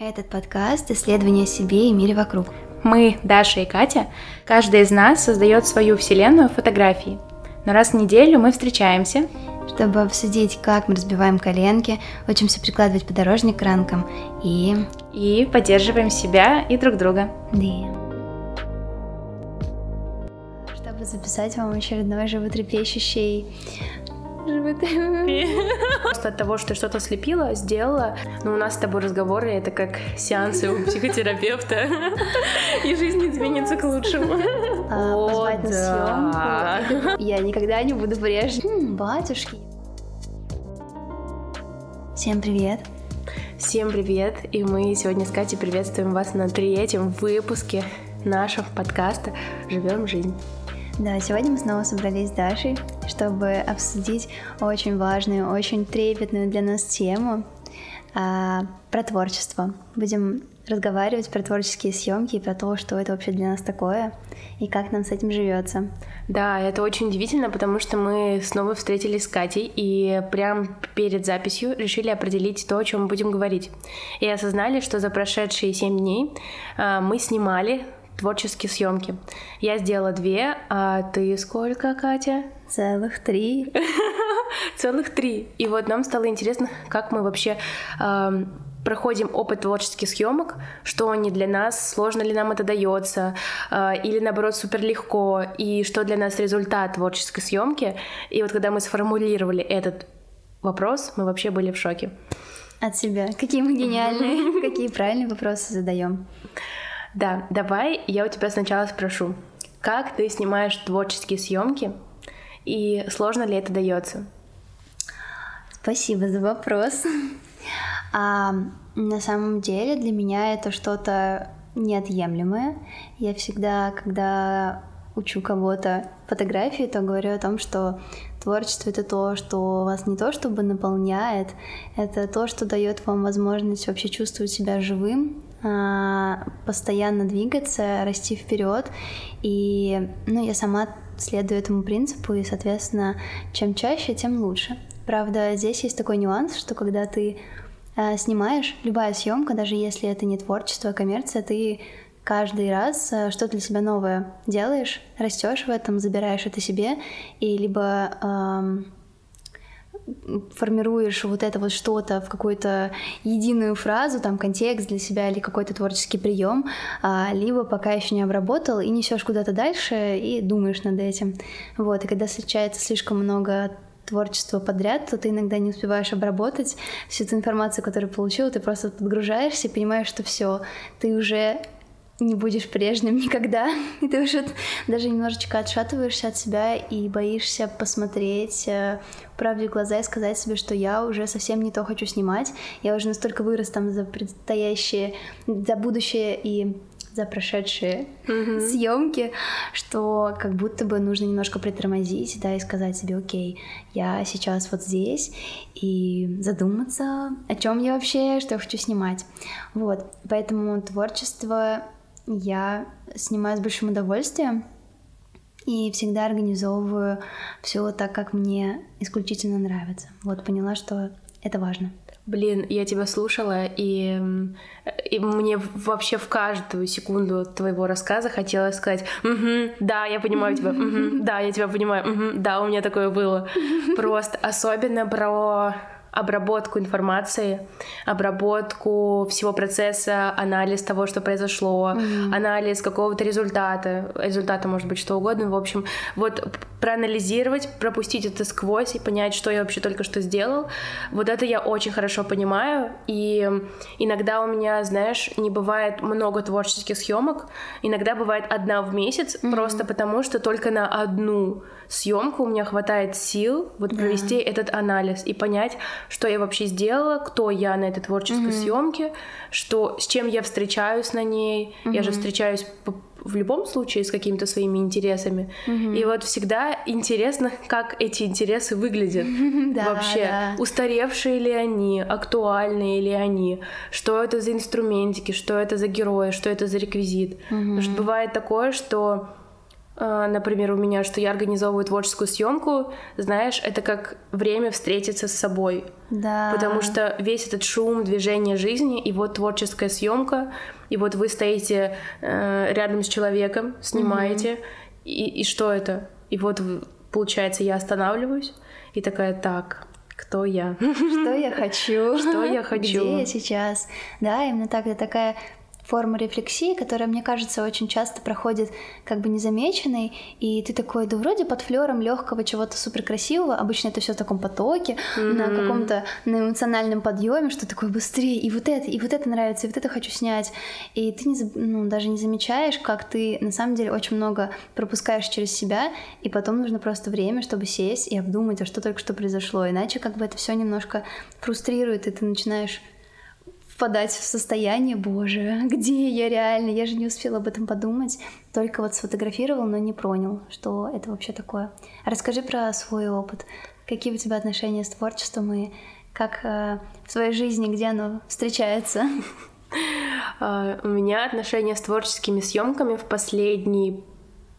Этот подкаст – исследование себе и мире вокруг. Мы, Даша и Катя, каждая из нас создает свою вселенную фотографии. Но раз в неделю мы встречаемся, чтобы обсудить, как мы разбиваем коленки, учимся прикладывать подорожник к ранкам и... И поддерживаем себя и друг друга. Да. Чтобы записать вам очередной животрепещущий Просто от того, что что-то слепила, сделала. Но у нас с тобой разговоры, это как сеансы у психотерапевта. И жизнь изменится к лучшему. А, О, да. Я никогда не буду прежней. Батюшки. Всем привет. Всем привет, и мы сегодня с Катей приветствуем вас на третьем выпуске нашего подкаста «Живем жизнь». Да, сегодня мы снова собрались с Дашей, чтобы обсудить очень важную, очень трепетную для нас тему а, про творчество. Будем разговаривать про творческие съемки и про то, что это вообще для нас такое и как нам с этим живется. Да, это очень удивительно, потому что мы снова встретились с Катей и прям перед записью решили определить то, о чем мы будем говорить. И осознали, что за прошедшие семь дней а, мы снимали творческие съемки. Я сделала две, а ты сколько, Катя? Целых три. Целых три. И вот нам стало интересно, как мы вообще э, проходим опыт творческих съемок, что они для нас, сложно ли нам это дается, э, или наоборот супер легко, и что для нас результат творческой съемки. И вот когда мы сформулировали этот вопрос, мы вообще были в шоке. От себя. Какие мы гениальные, какие правильные вопросы задаем. Да, давай я у тебя сначала спрошу, как ты снимаешь творческие съемки и сложно ли это дается? Спасибо за вопрос. А, на самом деле для меня это что-то неотъемлемое. Я всегда, когда учу кого-то фотографии, то говорю о том, что творчество это то, что вас не то чтобы наполняет, это то, что дает вам возможность вообще чувствовать себя живым, постоянно двигаться, расти вперед. И ну, я сама следую этому принципу, и, соответственно, чем чаще, тем лучше. Правда, здесь есть такой нюанс, что когда ты э, снимаешь, любая съемка, даже если это не творчество, а коммерция, ты каждый раз э, что-то для себя новое делаешь, растешь в этом, забираешь это себе, и либо э, формируешь вот это вот что-то в какую-то единую фразу, там контекст для себя или какой-то творческий прием, а, либо пока еще не обработал и несешь куда-то дальше и думаешь над этим. Вот, и когда встречается слишком много творчества подряд, то ты иногда не успеваешь обработать всю эту информацию, которую получил, ты просто подгружаешься и понимаешь, что все, ты уже не будешь прежним никогда. И ты уже даже немножечко отшатываешься от себя и боишься посмотреть э, правде в глаза и сказать себе, что я уже совсем не то хочу снимать. Я уже настолько вырос там за предстоящее, за будущее и за прошедшие mm-hmm. съемки, что как будто бы нужно немножко притормозить, да, и сказать себе, окей, я сейчас вот здесь, и задуматься, о чем я вообще, что я хочу снимать. Вот, поэтому творчество я снимаю с большим удовольствием и всегда организовываю все так, как мне исключительно нравится. Вот поняла, что это важно. Блин, я тебя слушала, и, и мне вообще в каждую секунду твоего рассказа хотелось сказать, угу, да, я понимаю тебя, угу, да, я тебя понимаю, угу, да, у меня такое было. Просто особенно про обработку информации, обработку всего процесса, анализ того, что произошло, mm-hmm. анализ какого-то результата, результата может быть что угодно, в общем, вот проанализировать, пропустить это сквозь и понять, что я вообще только что сделал, вот это я очень хорошо понимаю, и иногда у меня, знаешь, не бывает много творческих съемок, иногда бывает одна в месяц, mm-hmm. просто потому что только на одну съемку у меня хватает сил вот провести yeah. этот анализ и понять, что я вообще сделала, кто я на этой творческой mm-hmm. съемке, что с чем я встречаюсь на ней. Mm-hmm. Я же встречаюсь в любом случае с какими-то своими интересами. Mm-hmm. И вот всегда интересно, как эти интересы выглядят да, вообще. Да. Устаревшие ли они, актуальные ли они, что это за инструментики, что это за герои, что это за реквизит. Mm-hmm. Потому что бывает такое, что например, у меня, что я организовываю творческую съемку, знаешь, это как время встретиться с собой. Да. Потому что весь этот шум, движение жизни, и вот творческая съемка, и вот вы стоите э, рядом с человеком, снимаете, mm-hmm. и, и что это? И вот получается, я останавливаюсь и такая, так, кто я? Что я хочу? Что я хочу? Где я сейчас? Да, именно так. Это такая форма рефлексии, которая, мне кажется, очень часто проходит как бы незамеченной, и ты такой, да вроде под флером легкого чего-то супер красивого, обычно это все в таком потоке, mm-hmm. на каком-то на эмоциональном подъеме, что такое быстрее, и вот это, и вот это нравится, и вот это хочу снять, и ты не, ну, даже не замечаешь, как ты на самом деле очень много пропускаешь через себя, и потом нужно просто время, чтобы сесть и обдумать, а что только что произошло, иначе как бы это все немножко фрустрирует, и ты начинаешь впадать в состояние, боже, где я реально, я же не успела об этом подумать, только вот сфотографировал, но не понял, что это вообще такое. Расскажи про свой опыт, какие у тебя отношения с творчеством и как э, в своей жизни, где оно встречается? Uh, у меня отношения с творческими съемками в последние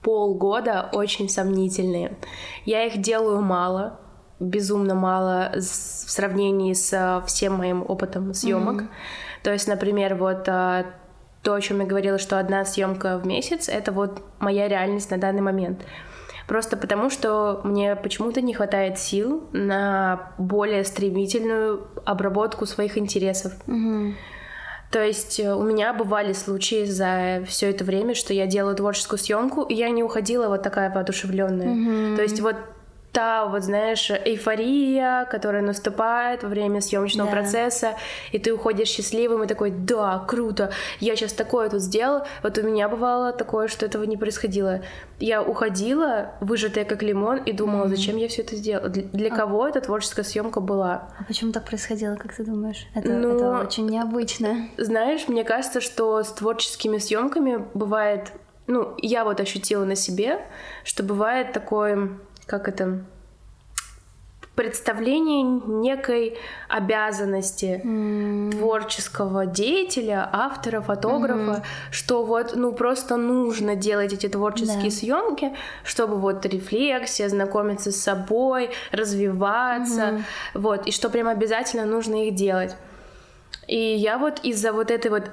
полгода очень сомнительные. Я их делаю мало, безумно мало в сравнении с э, всем моим опытом съемок. Mm-hmm. То есть, например, вот э, то, о чем я говорила, что одна съемка в месяц, это вот моя реальность на данный момент. Просто потому, что мне почему-то не хватает сил на более стремительную обработку своих интересов. Mm-hmm. То есть э, у меня бывали случаи за все это время, что я делаю творческую съемку, и я не уходила вот такая воодушевленная. Mm-hmm. То есть вот та, вот знаешь, эйфория, которая наступает во время съемочного да. процесса, и ты уходишь счастливым и такой, да, круто, я сейчас такое тут сделал. Вот у меня бывало такое, что этого не происходило. Я уходила, выжатая как лимон, и думала, mm-hmm. зачем я все это сделала, для, для а... кого эта творческая съемка была. А почему так происходило, как ты думаешь? Это, ну, это очень необычно. Знаешь, мне кажется, что с творческими съемками бывает, ну, я вот ощутила на себе, что бывает такое как это, представление некой обязанности mm. творческого деятеля, автора, фотографа, mm что вот ну просто нужно делать эти творческие да. съемки, чтобы вот рефлексия, знакомиться с собой, развиваться, mm вот, и что прям обязательно нужно их делать. И я вот из-за вот этой вот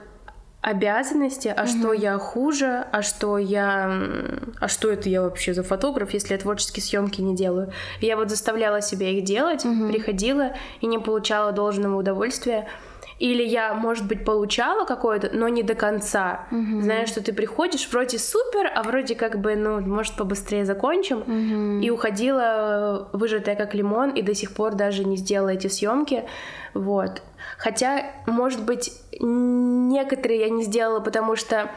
обязанности, а угу. что я хуже, а что я, а что это я вообще за фотограф, если я творческие съемки не делаю. Я вот заставляла себя их делать, угу. приходила и не получала должного удовольствия. Или я, может быть, получала какое-то, но не до конца. Угу. Знаешь, что ты приходишь, вроде супер, а вроде как бы, ну, может, побыстрее закончим. Угу. И уходила выжатая как лимон, и до сих пор даже не сделала эти съемки. Вот. Хотя, может быть, некоторые я не сделала, потому что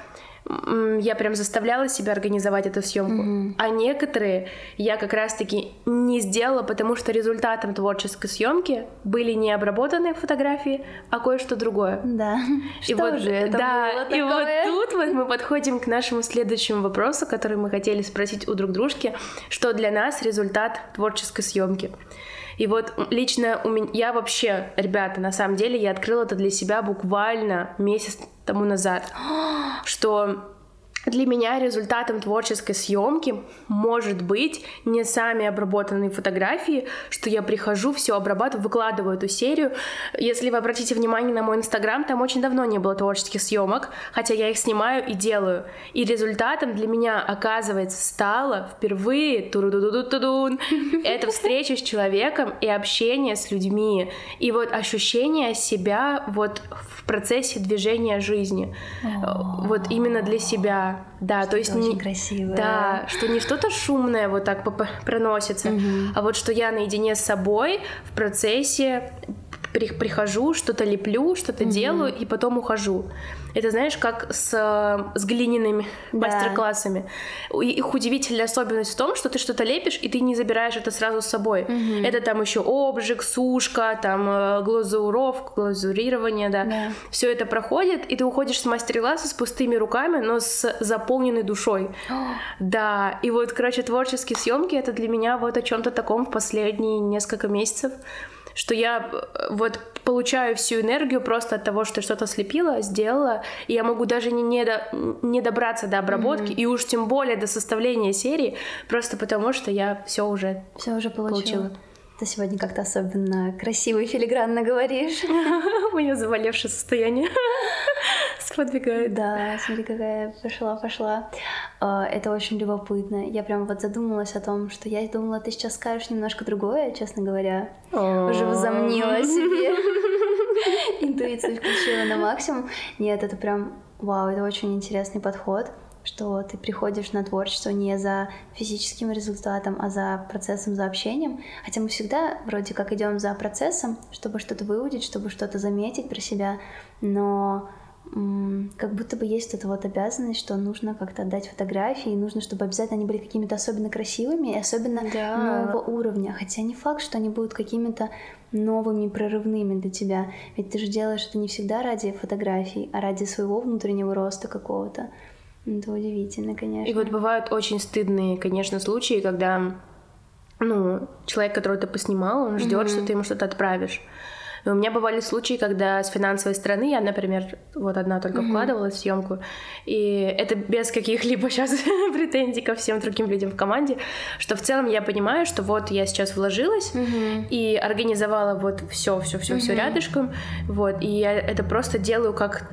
я прям заставляла себя организовать эту съемку, mm-hmm. а некоторые я как раз-таки не сделала, потому что результатом творческой съемки были не обработанные фотографии, а кое-что другое. Да. И что вот, же это да, было такое? И вот тут вот мы подходим к нашему следующему вопросу, который мы хотели спросить у друг дружки, что для нас результат творческой съемки. И вот лично у меня, я вообще, ребята, на самом деле, я открыла это для себя буквально месяц тому назад, что для меня результатом творческой съемки может быть не сами обработанные фотографии, что я прихожу, все обрабатываю, выкладываю эту серию. Если вы обратите внимание на мой инстаграм, там очень давно не было творческих съемок, хотя я их снимаю и делаю. И результатом для меня, оказывается, стало впервые это встреча с человеком и общение с людьми. И вот ощущение себя вот в процессе движения жизни. Вот именно для себя. Да, что то есть очень не красиво. Да, что не что-то шумное вот так проносится, угу. а вот что я наедине с собой в процессе прихожу, что-то леплю, что-то угу. делаю и потом ухожу. Это знаешь, как с, с глиняными да. мастер-классами. Их удивительная особенность в том, что ты что-то лепишь, и ты не забираешь это сразу с собой. Угу. Это там еще обжиг, сушка, там э, глазуровка, глазурирование, да. да. Все это проходит, и ты уходишь с мастер-класса с пустыми руками, но с заполненной душой. да, и вот, короче, творческие съемки это для меня вот о чем-то таком в последние несколько месяцев что я э, вот получаю всю энергию просто от того, что что-то слепила, сделала, и я могу даже не, не, до, не добраться до обработки, mm-hmm. и уж тем более до составления серии, просто потому что я все уже, все уже получила. получила. Ты сегодня как-то особенно красиво и филигранно говоришь. У меня заболевшее состояние сподвигает. Да, смотри, какая пошла, пошла. А, это очень любопытно. Я прям вот задумалась о том, что я думала, ты сейчас скажешь немножко другое, честно говоря. Уже возомнила себе. Интуицию включила на максимум. Нет, это прям, вау, это очень интересный подход что ты приходишь на творчество не за физическим результатом, а за процессом, за общением. Хотя мы всегда вроде как идем за процессом, чтобы что-то выудить, чтобы что-то заметить про себя, но как будто бы есть эта вот обязанность, что нужно как-то отдать фотографии, и нужно, чтобы обязательно они были какими-то особенно красивыми и особенно да. нового уровня. Хотя не факт, что они будут какими-то новыми, прорывными для тебя. Ведь ты же делаешь это не всегда ради фотографий, а ради своего внутреннего роста какого-то. Это удивительно, конечно. И вот бывают очень стыдные, конечно, случаи, когда ну, человек, которого ты поснимал, он ждет, mm-hmm. что ты ему что-то отправишь. И у меня бывали случаи, когда с финансовой стороны я, например, вот одна только mm-hmm. вкладывалась в съемку, и это без каких-либо сейчас претензий ко всем другим людям в команде, что в целом я понимаю, что вот я сейчас вложилась mm-hmm. и организовала вот все, все, все, mm-hmm. все рядышком, вот, и я это просто делаю как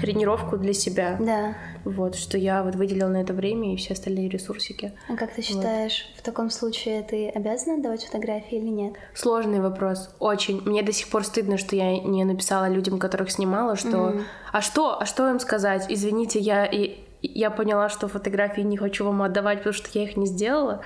тренировку для себя. Да. Вот, что я вот выделила на это время и все остальные ресурсики. А как ты считаешь, вот. в таком случае ты обязана отдавать фотографии или нет? Сложный вопрос, очень. Мне до сих пор стыдно, что я не написала людям, которых снимала, что... Mm-hmm. А что? А что им сказать? Извините, я... И, я поняла, что фотографии не хочу вам отдавать, потому что я их не сделала.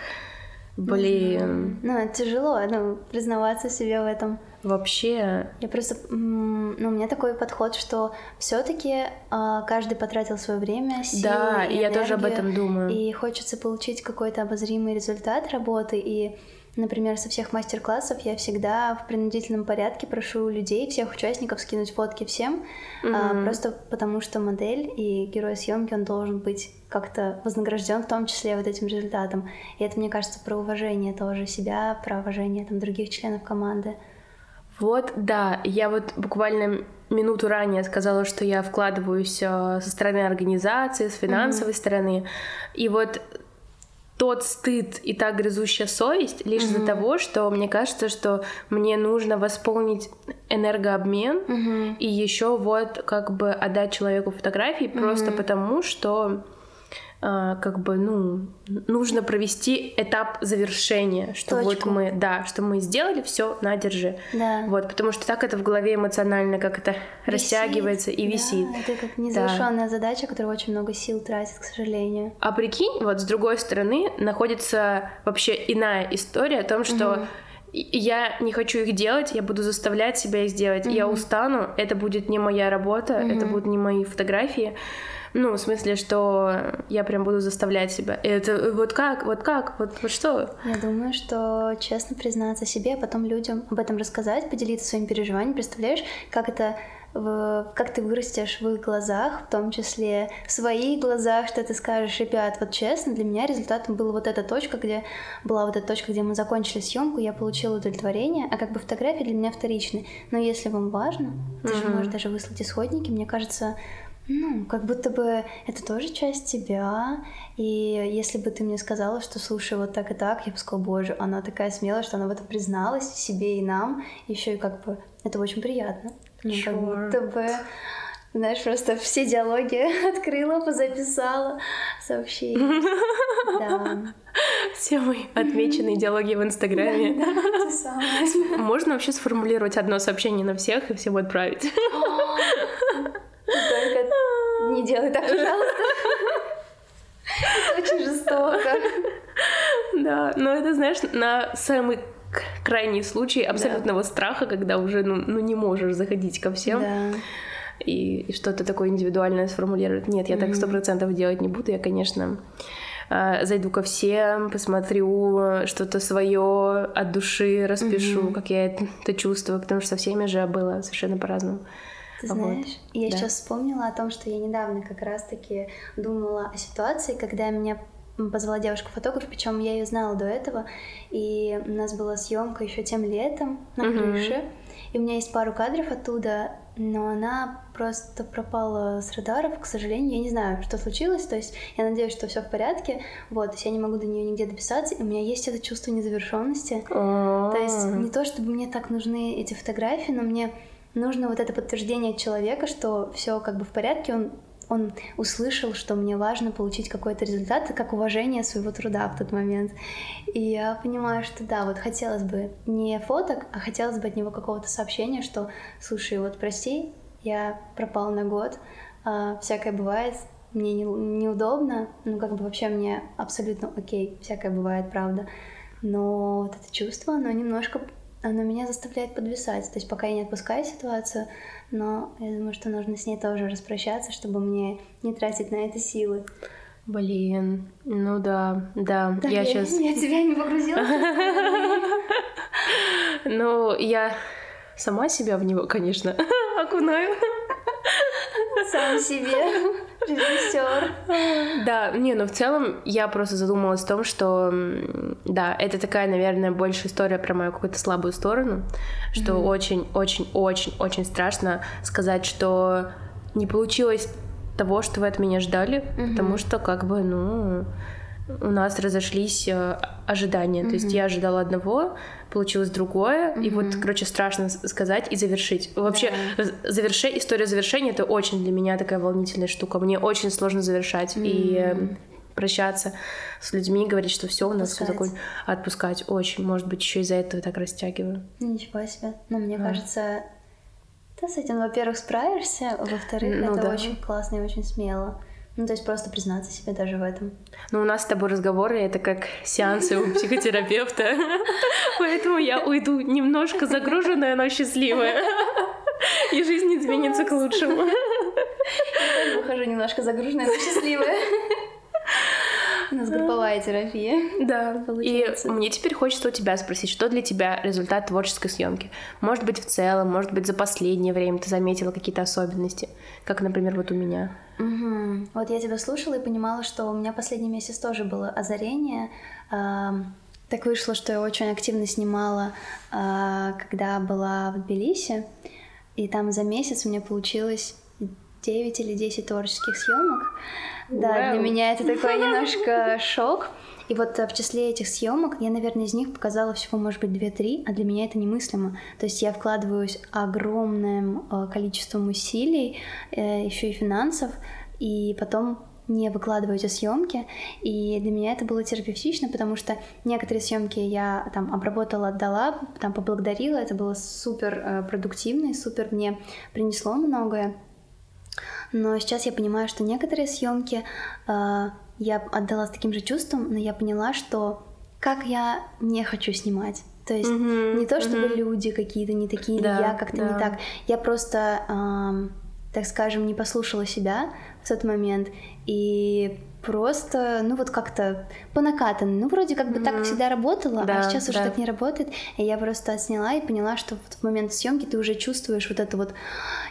Блин. Ну, это тяжело, ну, признаваться себе в этом. Вообще. Я просто, ну, у меня такой подход, что все-таки э, а, каждый потратил свое время, силы, Да, и, я тоже об этом думаю. И хочется получить какой-то обозримый результат работы, и Например, со всех мастер-классов я всегда в принудительном порядке прошу людей, всех участников скинуть фотки всем, mm-hmm. а, просто потому что модель и герой съемки он должен быть как-то вознагражден в том числе вот этим результатом. И это, мне кажется, про уважение тоже себя, про уважение там других членов команды. Вот, да, я вот буквально минуту ранее сказала, что я вкладываюсь э, со стороны организации, с финансовой mm-hmm. стороны. И вот тот стыд и та грызущая совесть лишь mm-hmm. из-за того, что мне кажется, что мне нужно восполнить энергообмен mm-hmm. и еще вот как бы отдать человеку фотографии mm-hmm. просто потому, что как бы, ну, нужно провести этап завершения, что Точку. вот мы, да, что мы сделали, все, на, держи. Да. Вот, потому что так это в голове эмоционально как это висит. растягивается и да, висит. Это как незавершенная да. задача, которая очень много сил тратит, к сожалению. А прикинь, вот с другой стороны находится вообще иная история о том, что угу. Я не хочу их делать, я буду заставлять себя их сделать. Mm-hmm. Я устану, это будет не моя работа, mm-hmm. это будут не мои фотографии. Ну, в смысле, что я прям буду заставлять себя. И это вот как, вот как, вот, вот что? Я думаю, что честно признаться себе, а потом людям об этом рассказать, поделиться своими переживаниями. Представляешь, как это в, как ты вырастешь в их глазах, в том числе в своих глазах, что ты скажешь, ребят, вот честно, для меня результатом была вот эта точка, где была вот эта точка, где мы закончили съемку, я получила удовлетворение, а как бы фотографии для меня вторичны. Но если вам важно, ты mm-hmm. же можешь даже выслать исходники, мне кажется, ну, как будто бы это тоже часть тебя. И если бы ты мне сказала, что слушай, вот так и так, я бы сказала, боже, она такая смелая, что она в этом призналась себе и нам. Еще и как бы это очень приятно. Ну, как будто бы знаешь, просто все диалоги открыла, позаписала сообщения. Да. Все мои отмеченные диалоги в Инстаграме. Можно вообще сформулировать одно сообщение на всех и всем отправить? Только не делай так, пожалуйста. Это очень жестоко. Да, но это, знаешь, на самый крайний случай абсолютного да. страха, когда уже ну, ну не можешь заходить ко всем. Да. И, и что-то такое индивидуальное сформулировать. Нет, я mm-hmm. так сто процентов делать не буду. Я, конечно, а, зайду ко всем, посмотрю что-то свое от души, распишу, mm-hmm. как я это чувствую, потому что со всеми же было совершенно по-разному. Ты знаешь, вот. я да. сейчас вспомнила о том, что я недавно как раз-таки думала о ситуации, когда меня позвала девушку-фотограф, причем я ее знала до этого, и у нас была съемка еще тем летом на Мгм. крыше, и у меня есть пару кадров оттуда, но она просто пропала с радаров, к сожалению, я не знаю, что случилось, то есть я надеюсь, что все в порядке, вот, то есть я не могу до нее нигде дописаться, и у меня есть это чувство незавершенности, То то есть не то, чтобы мне так нужны эти фотографии, но мне нужно вот это подтверждение человека, что все как бы в порядке, он он услышал, что мне важно получить какой-то результат, как уважение своего труда в тот момент. И я понимаю, что да, вот хотелось бы не фоток, а хотелось бы от него какого-то сообщения, что, слушай, вот прости, я пропал на год, а, всякое бывает, мне не- неудобно, ну как бы вообще мне абсолютно окей, всякое бывает, правда. Но вот это чувство, оно немножко, оно меня заставляет подвисать. То есть пока я не отпускаю ситуацию, но я думаю, что нужно с ней тоже распрощаться, чтобы мне не тратить на это силы. Блин, ну да, да, Так, я сейчас... Я тебя не погрузила. Ну, я сама себя в него, конечно, окунаю. Сам себе. Режиссер. Да, не, но в целом я просто задумалась о том, что, да, это такая, наверное, больше история про мою какую-то слабую сторону, что очень-очень-очень-очень страшно сказать, что не получилось того, что вы от меня ждали, потому что, как бы, ну, у нас разошлись э, ожидания. То есть я ожидала одного, получилось другое, и вот, короче, страшно сказать и завершить. Вообще, з- заверши- история завершения — это очень для меня такая волнительная штука. Мне очень сложно завершать и э, прощаться с людьми, говорить, что все у нас все закончено. Отпускать очень. Может быть, еще из-за этого так растягиваю. Ничего себе. Но мне Да. кажется, ты с этим, во-первых, справишься, во-вторых, Ну это да. очень классно и очень смело. Ну, то есть просто признаться себе даже в этом. Но у нас с тобой разговоры это как сеансы у психотерапевта. Поэтому я уйду немножко загруженная, но счастливая. И жизнь изменится к лучшему. Я выхожу немножко загруженная, но счастливая. Нас групповая терапия. Да. И Получается. мне теперь хочется у тебя спросить, что для тебя результат творческой съемки? Может быть, в целом, может быть, за последнее время ты заметила какие-то особенности, как, например, вот у меня. Мгм. Вот я тебя слушала и понимала, что у меня последний месяц тоже было озарение. Так вышло, что я очень активно снимала, а, когда была в Тбилиси, и там за месяц у меня получилось 9 или 10 творческих съемок. Да, для меня это такой немножко шок. И вот э, в числе этих съемок я, наверное, из них показала всего, может быть, 2-3, а для меня это немыслимо. То есть я вкладываюсь огромным э, количеством усилий, еще и финансов, и потом не выкладываю эти съемки. И для меня это было терапевтично, потому что некоторые съемки я там обработала, отдала, там поблагодарила. Это было супер э, продуктивно и супер мне принесло многое. Но сейчас я понимаю, что некоторые съемки э, я отдала с таким же чувством, но я поняла, что как я не хочу снимать. То есть Мгм, не то, чтобы мгм. люди какие-то не такие, или Да, я как-то да. не так. Я просто, ам, так скажем, не послушала себя в тот момент и просто, ну вот как-то по накатанной. Ну вроде как бы так Мгм. всегда работала, Да, а сейчас уже да. так не работает. И я просто отсняла и поняла, что в тот момент съемки ты уже чувствуешь вот это вот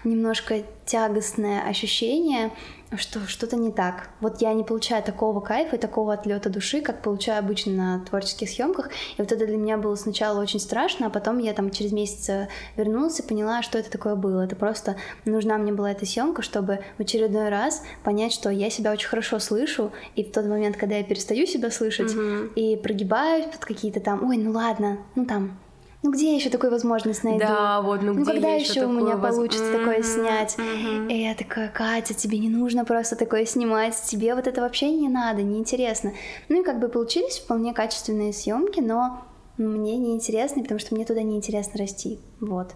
немножко тягостное ощущение, что что-то не так. Вот я не получаю такого кайфа и такого отлета души, как получаю обычно на творческих съемках. И вот это для меня было сначала очень страшно, а потом я там через месяц э, вернулась и поняла, что это такое было. Это просто нужна мне была эта съемка, чтобы в очередной раз понять, что я себя очень хорошо слышу, и в тот момент, когда я перестаю себя слышать Мгм. и прогибаюсь под какие-то там, ой, ну ладно, ну там, ну где я еще такую возможность найду? Да, вот, ну, Ну где когда я еще у такое меня воз- получится такое Мгм, снять? мгм. И я такая, Катя, тебе не нужно просто такое снимать, тебе вот это вообще не надо, неинтересно. Ну и как бы получились вполне качественные съемки, но мне неинтересно, потому что мне туда неинтересно расти. Вот.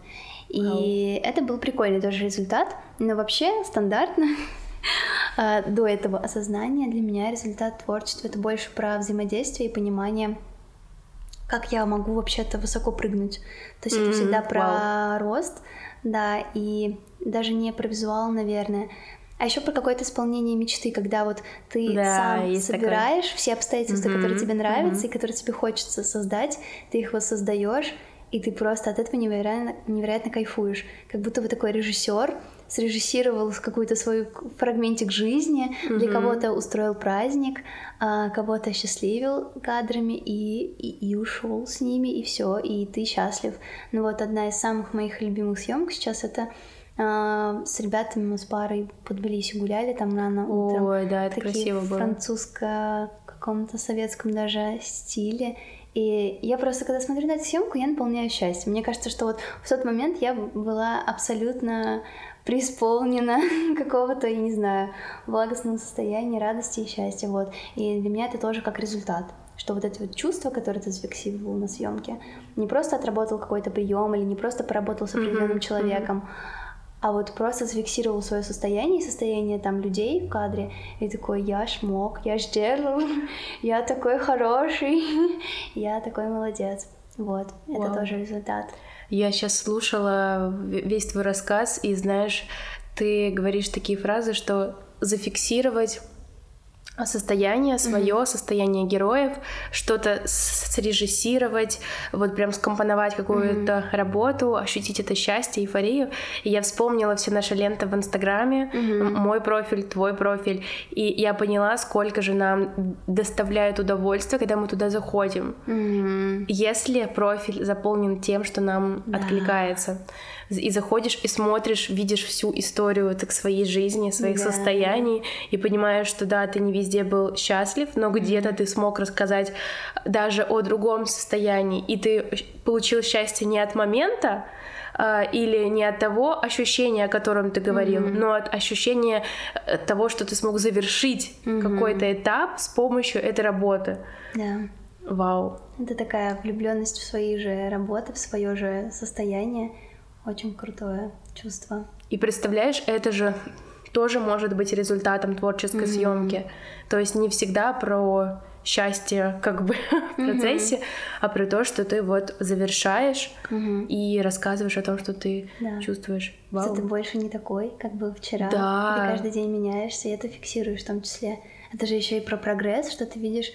И это был прикольный тоже результат, но вообще стандартно а, до этого осознания для меня результат творчества это больше про взаимодействие и понимание как я могу вообще-то высоко прыгнуть. То есть это Мгм, всегда про вау. рост, да, и даже не про визуал, наверное. А еще про какое-то исполнение мечты, когда вот ты Да, сам есть такое. собираешь все обстоятельства, Мгм, которые тебе нравятся мгм. и которые тебе хочется создать, ты их воссоздаешь, и ты просто от этого невероятно, невероятно кайфуешь. Как будто бы такой режиссер срежиссировал какой-то свой фрагментик жизни, mm-hmm. для кого-то устроил праздник, а кого-то счастливил кадрами и, и, и ушел с ними, и все, и ты счастлив. Ну вот одна из самых моих любимых съемок сейчас это а, с ребятами мы с парой под Тбилиси гуляли там рано утром. Ой, да, это Такие красиво было. французско каком-то советском даже стиле. И я просто, когда смотрю на эту съемку, я наполняю счастьем. Мне кажется, что вот в тот момент я была абсолютно преисполнена какого-то, я не знаю, благостного состояния, радости и счастья. Вот. И для меня это тоже как результат что вот эти вот чувства, которые ты зафиксировал на съемке, не просто отработал какой-то прием или не просто поработал с определенным mm-hmm. человеком, mm-hmm а вот просто зафиксировал свое состояние и состояние там людей в кадре, и такой, я ж мог, я ж делал, я такой хороший, я такой молодец. Вот, это тоже результат. Я сейчас слушала весь твой рассказ, и знаешь, ты говоришь такие фразы, что зафиксировать состояние свое, mm-hmm. состояние героев, что-то срежиссировать, вот прям скомпоновать какую-то mm-hmm. работу, ощутить это счастье, эйфорию. И я вспомнила все наши ленты в Инстаграме, mm-hmm. мой профиль, твой профиль, и я поняла, сколько же нам доставляет удовольствие, когда мы туда заходим. Mm-hmm. Если профиль заполнен тем, что нам да. откликается и заходишь и смотришь, видишь всю историю так своей жизни, своих да. состояний и понимаешь, что да, ты не везде был счастлив, но где-то mm-hmm. ты смог рассказать даже о другом состоянии, и ты получил счастье не от момента, Uh, или не от того ощущения, о котором ты говорил, mm-hmm. но от ощущения э, того, что ты смог завершить mm-hmm. какой-то этап с помощью этой работы. Да. Вау. Это такая влюбленность в свои же работы, в свое же состояние. Очень крутое чувство. И представляешь, это же тоже может быть результатом творческой mm-hmm. съемки. То есть не всегда про счастье как бы в процессе, mm-hmm. а про то, что ты вот завершаешь mm-hmm. и рассказываешь о том, что ты да. чувствуешь. Вау. Что ты больше не такой, как был вчера. Да. Ты каждый день меняешься, и это фиксируешь в том числе. Это же еще и про прогресс, что ты видишь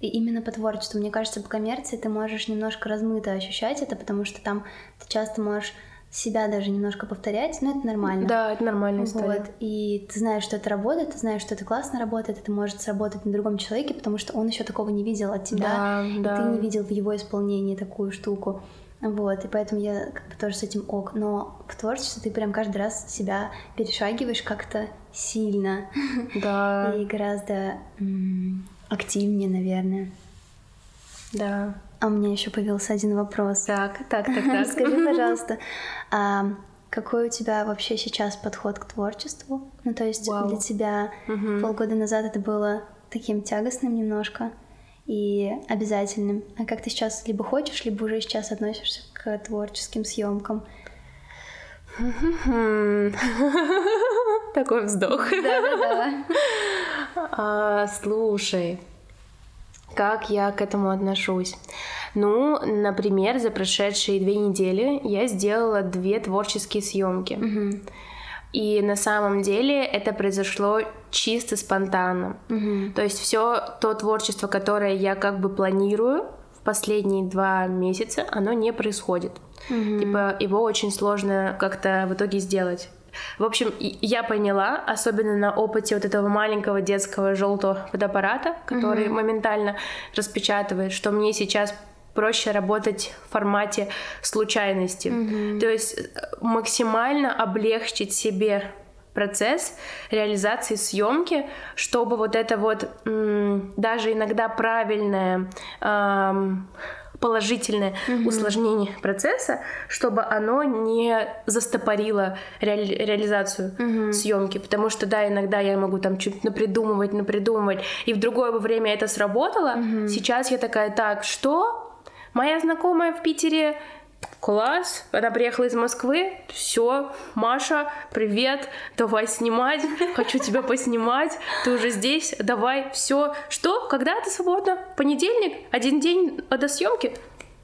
и именно по творчеству. Мне кажется, по коммерции ты можешь немножко размыто ощущать это, потому что там ты часто можешь себя даже немножко повторять, но это нормально. Да, это нормальная история. Вот. И ты знаешь, что это работает, ты знаешь, что это классно работает, это может сработать на другом человеке, потому что он еще такого не видел от тебя, да, и да. ты не видел в его исполнении такую штуку. Вот, и поэтому я как бы тоже с этим ок. Но в творчестве ты прям каждый раз себя перешагиваешь как-то сильно. Да. И гораздо активнее, наверное. Да. А у меня еще появился один вопрос. Так, так, так, так. Скажи, пожалуйста, а какой у тебя вообще сейчас подход к творчеству? Ну, то есть Вау. для тебя угу. полгода назад это было таким тягостным немножко и обязательным. А как ты сейчас либо хочешь, либо уже сейчас относишься к творческим съемкам? Такой вздох. Да-да-да. А, слушай, как я к этому отношусь? Ну, например, за прошедшие две недели я сделала две творческие съемки. Угу. И на самом деле это произошло чисто спонтанно. Угу. То есть все то творчество, которое я как бы планирую в последние два месяца, оно не происходит. Угу. Типа его очень сложно как-то в итоге сделать. В общем, я поняла, особенно на опыте вот этого маленького детского желтого фотоаппарата, который mm-hmm. моментально распечатывает, что мне сейчас проще работать в формате случайности. Mm-hmm. То есть э, максимально облегчить себе процесс реализации съемки, чтобы вот это вот даже иногда правильное м- положительное mm-hmm. усложнение процесса, чтобы оно не застопорило реали- реализацию mm-hmm. съемки. Потому что, да, иногда я могу там чуть напридумывать, напридумывать, и в другое время это сработало. Mm-hmm. Сейчас я такая, так, что? Моя знакомая в Питере Класс, она приехала из Москвы, все, Маша, привет, давай снимать, хочу тебя поснимать, ты уже здесь, давай, все. Что, когда ты свободна? Понедельник? Один день до съемки?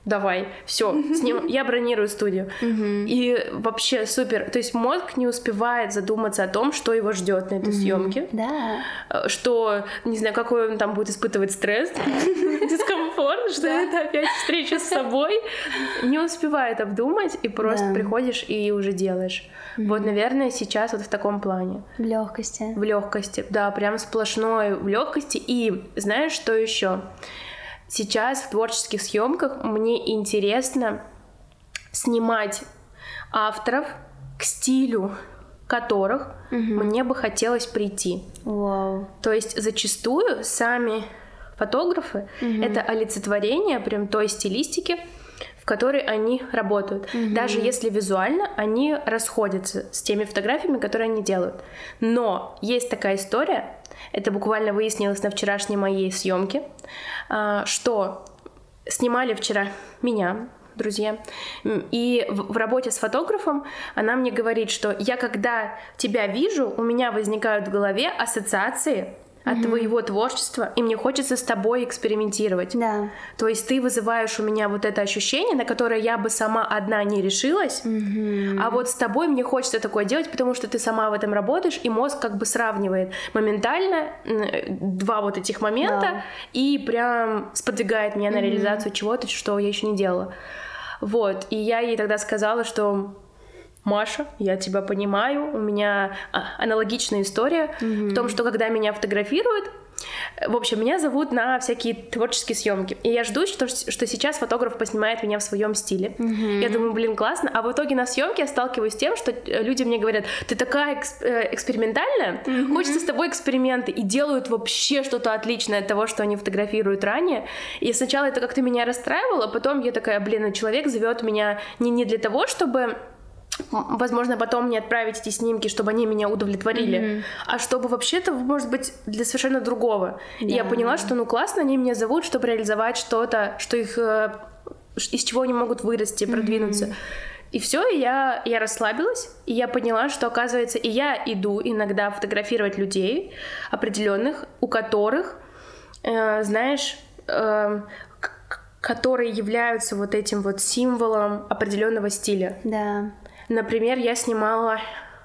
давай, все, сним... я бронирую студию. И вообще супер. То есть мозг не успевает задуматься о том, что его ждет на этой съемке. Да. Что, не знаю, какой он там будет испытывать стресс. дискомфорт, что это опять встреча с собой. Не успевает обдумать, и просто приходишь и уже делаешь. Вот, наверное, сейчас вот в таком плане. В легкости. В легкости, да, прям сплошной в легкости. И знаешь, что еще? Сейчас в творческих съемках мне интересно снимать авторов к стилю которых угу. мне бы хотелось прийти. Вау. То есть зачастую сами фотографы угу. это олицетворение прям той стилистики, в которой они работают. Угу. Даже если визуально они расходятся с теми фотографиями, которые они делают. Но есть такая история, это буквально выяснилось на вчерашней моей съемке, а, что снимали вчера меня, друзья. И в, в работе с фотографом она мне говорит, что я когда тебя вижу, у меня возникают в голове ассоциации от твоего творчества, и мне хочется с тобой экспериментировать. Да. То есть ты вызываешь у меня вот это ощущение, на которое я бы сама одна не решилась, mm-hmm. а вот с тобой мне хочется такое делать, потому что ты сама в этом работаешь, и мозг как бы сравнивает моментально два вот этих момента да. и прям сподвигает меня на реализацию чего-то, что я еще не делала. Вот, и я ей тогда сказала, что Маша, я тебя понимаю, у меня а, аналогичная история mm-hmm. в том, что когда меня фотографируют, в общем, меня зовут на всякие творческие съемки. И я жду, что, что сейчас фотограф поснимает меня в своем стиле. Mm-hmm. Я думаю, блин, классно. А в итоге на съемке я сталкиваюсь с тем, что люди мне говорят, ты такая экс- э, экспериментальная, mm-hmm. хочется с тобой эксперименты. И делают вообще что-то отличное от того, что они фотографируют ранее. И сначала это как-то меня расстраивало, а потом я такая, блин, человек зовет меня не, не для того, чтобы возможно, потом мне отправить эти снимки, чтобы они меня удовлетворили, mm-hmm. а чтобы вообще-то, может быть, для совершенно другого. Yeah. И я поняла, что, ну, классно, они меня зовут, чтобы реализовать что-то, что их, э, из чего они могут вырасти, продвинуться. Mm-hmm. И все, и я, я расслабилась, и я поняла, что, оказывается, и я иду иногда фотографировать людей определенных, у которых, э, знаешь, э, которые являются вот этим вот символом определенного стиля. Да. Например, я снимала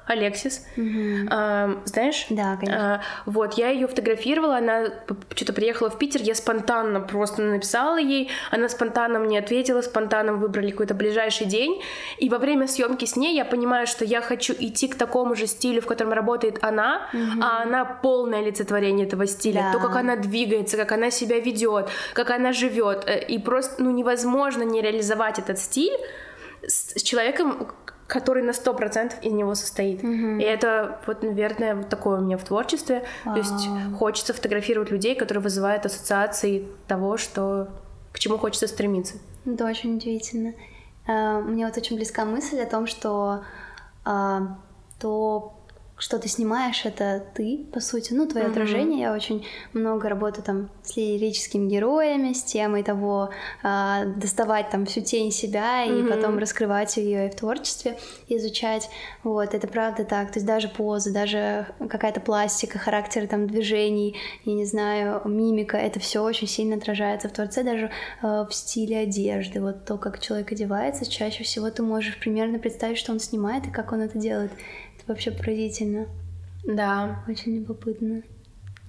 Алексис, угу. а, знаешь? Да, конечно. А, вот, я ее фотографировала, она что-то приехала в Питер, я спонтанно просто написала ей, она спонтанно мне ответила, спонтанно выбрали какой-то ближайший день, и во время съемки с ней я понимаю, что я хочу идти к такому же стилю, в котором работает она, угу. а она полное олицетворение этого стиля, да. то, как она двигается, как она себя ведет, как она живет, э, и просто, ну, невозможно не реализовать этот стиль с человеком, который на сто процентов из него состоит. Mm-hmm. И это вот, наверное, вот такое у меня в творчестве. То есть хочется фотографировать людей, которые вызывают ассоциации того, что к чему хочется стремиться. Это очень удивительно. А, мне вот очень близка мысль о том, что а, то что ты снимаешь, это ты, по сути, ну, твое mm-hmm. отражение. Я очень много работаю там с лирическими героями, с темой того, э, доставать там всю тень себя mm-hmm. и потом раскрывать ее и в творчестве, изучать. Вот, это правда так. То есть даже позы, даже какая-то пластика, характер там движений, я не знаю, мимика, это все очень сильно отражается в творце, даже э, в стиле одежды. Вот то, как человек одевается, чаще всего ты можешь примерно представить, что он снимает и как он это делает вообще поразительно. Да. Очень любопытно.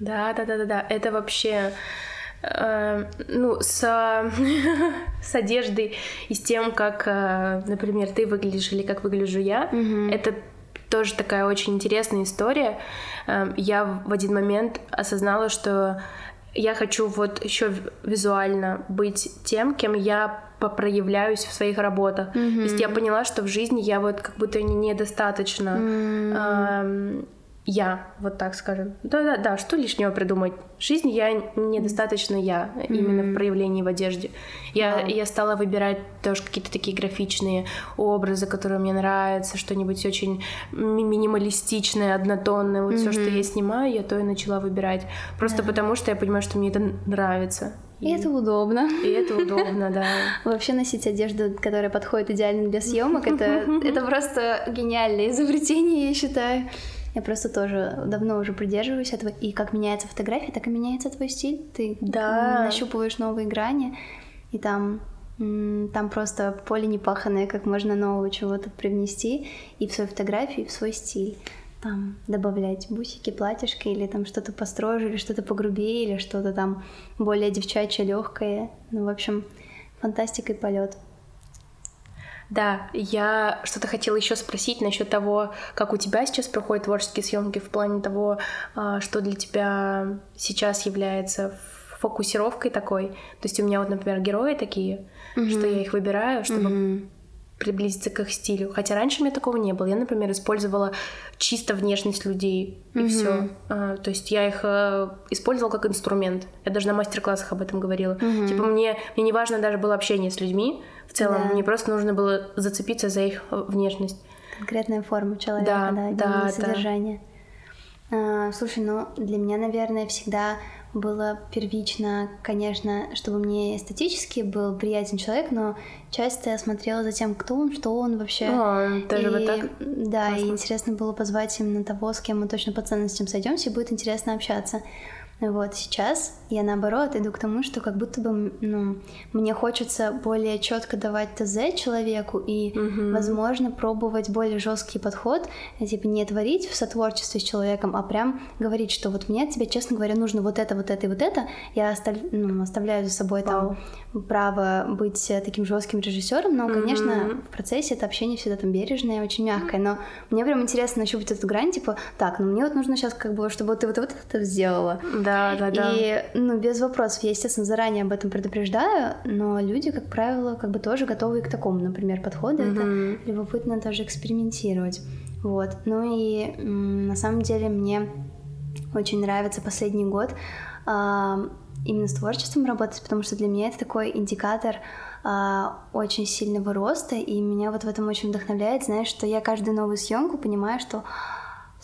Да, да, да, да, да. Это вообще э, ну, с, с одеждой и с тем, как, э, например, ты выглядишь или как выгляжу я, mm-hmm. это тоже такая очень интересная история. Э, я в один момент осознала, что я хочу вот еще визуально быть тем, кем я проявляюсь в своих работах. Mm-hmm. То есть я поняла, что в жизни я вот как будто недостаточно mm-hmm. э, я, вот так скажем. Да-да, да, что лишнего придумать? В жизни я недостаточно я, mm-hmm. именно в проявлении в одежде. Я, wow. я стала выбирать тоже какие-то такие графичные образы, которые мне нравятся, что-нибудь очень минималистичное, однотонное. Вот mm-hmm. все, что я снимаю, я то и начала выбирать. Просто yeah. потому, что я понимаю, что мне это нравится. И, и это удобно. И это удобно, да. Вообще носить одежду, которая подходит идеально для съемок, это, это просто гениальное изобретение, я считаю. Я просто тоже давно уже придерживаюсь этого. И как меняется фотография, так и меняется твой стиль. Ты да. нащупываешь новые грани, и там там просто поле непаханное, как можно нового чего-то привнести и в свою фотографию, и в свой стиль. там добавлять бусики, платьишки или там что-то построже, или что-то погрубее, или что-то там более девчачье, легкое. Ну, в общем, фантастика и полет. Да, я что-то хотела еще спросить насчет того, как у тебя сейчас проходят творческие съемки в плане того, а, что для тебя сейчас является фокусировкой такой. То есть у меня вот, например, герои такие, mm-hmm. что я их выбираю, чтобы mm-hmm приблизиться к их стилю. Хотя раньше у меня такого не было. Я, например, использовала чисто внешность людей и mm-hmm. все. А, то есть я их а, использовала как инструмент. Я даже на мастер-классах об этом говорила. Mm-hmm. Типа мне, мне не важно даже было общение с людьми. В целом да. мне просто нужно было зацепиться за их э, внешность. Конкретная форма человека, да, да, да, содержание. Да. Слушай, ну для меня, наверное, всегда было первично, конечно, чтобы мне эстетически был приятен человек, но часто я смотрела за тем, кто он, что он вообще. О, даже и, вот так? Да, Классно. и интересно было позвать именно того, с кем мы точно по ценностям сойдемся, и будет интересно общаться. Вот сейчас я наоборот иду к тому, что как будто бы ну, мне хочется более четко давать ТЗ человеку и, угу. возможно, пробовать более жесткий подход, типа не творить в сотворчестве с человеком, а прям говорить, что вот мне тебе, честно говоря, нужно вот это, вот это и вот это. Я остав... ну, оставляю за собой Вау. там право быть таким жестким режиссером, но, конечно, угу. в процессе это общение всегда там бережное, очень мягкое, но мне прям интересно нащупать эту грань, типа, так, ну мне вот нужно сейчас как бы, чтобы ты вот, вот это сделала. Да, да, да. И, ну, без вопросов, я, естественно, заранее об этом предупреждаю, но люди, как правило, как бы тоже готовы к такому, например, подходу. Mm-hmm. Это любопытно тоже экспериментировать. Вот. Ну и на самом деле мне очень нравится последний год э, именно с творчеством работать, потому что для меня это такой индикатор э, очень сильного роста, и меня вот в этом очень вдохновляет, знаешь, что я каждую новую съемку понимаю, что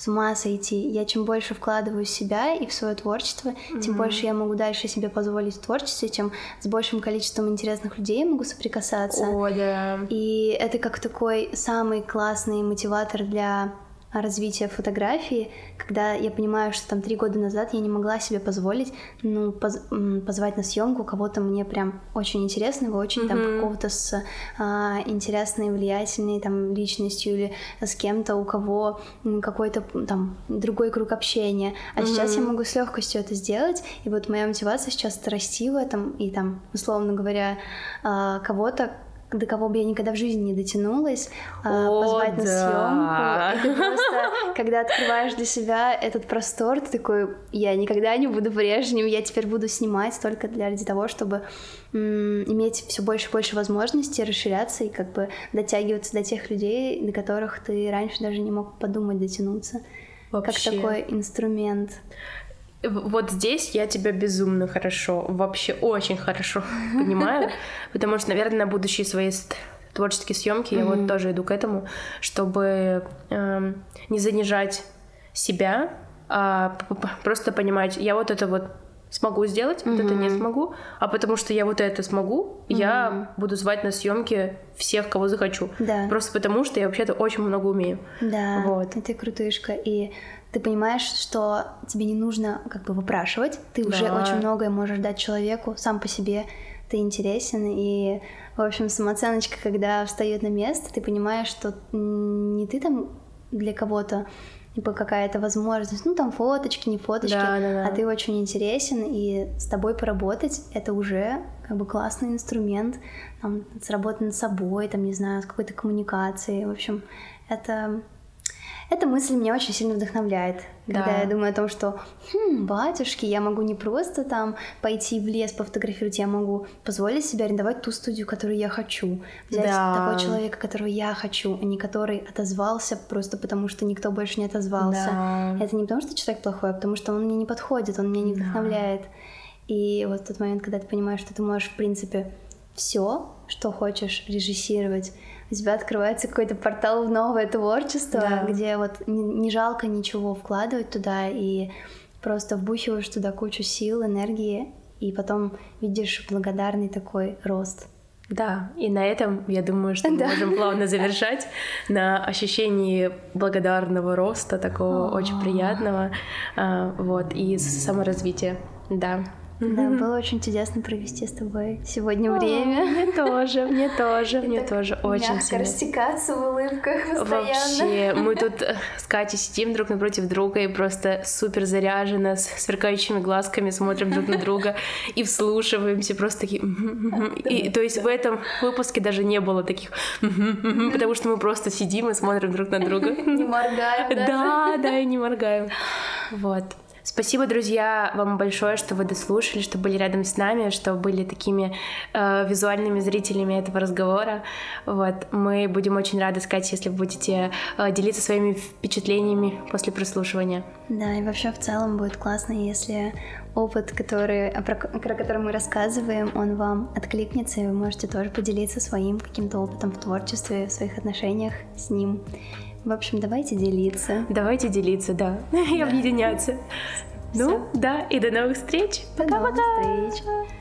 с ума сойти. Я чем больше вкладываю в себя и в свое творчество, mm-hmm. тем больше я могу дальше себе позволить в творчестве, чем с большим количеством интересных людей могу соприкасаться. О, да. И это как такой самый классный мотиватор для развития фотографии, когда я понимаю, что там три года назад я не могла себе позволить, ну, поз позвать на съемку кого-то мне прям очень интересного, очень mm-hmm. там какого-то с а, интересной, влиятельной там личностью или с кем-то, у кого какой-то там другой круг общения. А mm-hmm. сейчас я могу с легкостью это сделать, и вот моя мотивация сейчас расти в этом, и там, условно говоря, а, кого-то, до кого бы я никогда в жизни не дотянулась, а, О, позвать да. на съемку. И ты просто, когда открываешь для себя этот простор, ты такой, я никогда не буду прежним, я теперь буду снимать только для ради того, чтобы м- иметь все больше и больше возможностей расширяться и как бы дотягиваться до тех людей, до которых ты раньше даже не мог подумать дотянуться. Вообще. Как такой инструмент. Вот здесь я тебя безумно хорошо, вообще очень хорошо понимаю, потому что, наверное, на будущие свои творческие съемки я вот тоже иду к этому, чтобы эм, не занижать себя, а просто понимать, я вот это вот смогу сделать, вот это не смогу, а потому что я вот это смогу, я буду звать на съемки всех, кого захочу. Да. Просто потому что я вообще-то очень много умею. Да. Вот. Это крутышка. И ты понимаешь, что тебе не нужно как бы выпрашивать, ты да. уже очень многое можешь дать человеку сам по себе, ты интересен, и, в общем, самооценочка, когда встает на место, ты понимаешь, что не ты там для кого-то, либо какая-то возможность, ну там фоточки, не фоточки, да, да, да. а ты очень интересен, и с тобой поработать это уже как бы классный инструмент, там, сработать над собой, там, не знаю, с какой-то коммуникацией, в общем, это эта мысль меня очень сильно вдохновляет, да. когда я думаю о том, что, хм, батюшки, я могу не просто там пойти в лес пофотографировать, я могу позволить себе арендовать ту студию, которую я хочу, взять да. такого человека, которого я хочу, а не который отозвался просто потому, что никто больше не отозвался. Да. Это не потому, что человек плохой, а потому что он мне не подходит, он меня не вдохновляет. Да. И вот тот момент, когда ты понимаешь, что ты можешь, в принципе, все, что хочешь режиссировать, у тебя открывается какой-то портал в новое творчество, да. где вот не, не жалко ничего вкладывать туда и просто вбухиваешь туда кучу сил, энергии, и потом видишь благодарный такой рост. Да, и на этом, я думаю, что мы да. можем плавно завершать на ощущении благодарного роста, такого О-о-о. очень приятного, а, вот, и саморазвития, да. Да, было очень чудесно провести с тобой сегодня время. Мне тоже, мне тоже, мне тоже очень мягко растекаться в улыбках. Вообще, мы тут э, с Катей сидим друг напротив друга и просто супер заряженно, с сверкающими глазками смотрим друг на друга и вслушиваемся, просто такие... И, то есть в этом выпуске даже не было таких... Потому что мы просто сидим и смотрим друг на друга. Не моргаем. Да, да, и не моргаем. Вот. Спасибо, друзья, вам большое, что вы дослушали, что были рядом с нами, что были такими э, визуальными зрителями этого разговора. Вот. Мы будем очень рады, сказать, если вы будете э, делиться своими впечатлениями после прослушивания. Да, и вообще в целом будет классно, если опыт, который, про, про который мы рассказываем, он вам откликнется, и вы можете тоже поделиться своим каким-то опытом в творчестве, в своих отношениях с ним. В общем, давайте делиться. Давайте делиться, да. И объединяться. Ну, да, и до новых встреч. Пока-пока. До новых встреч.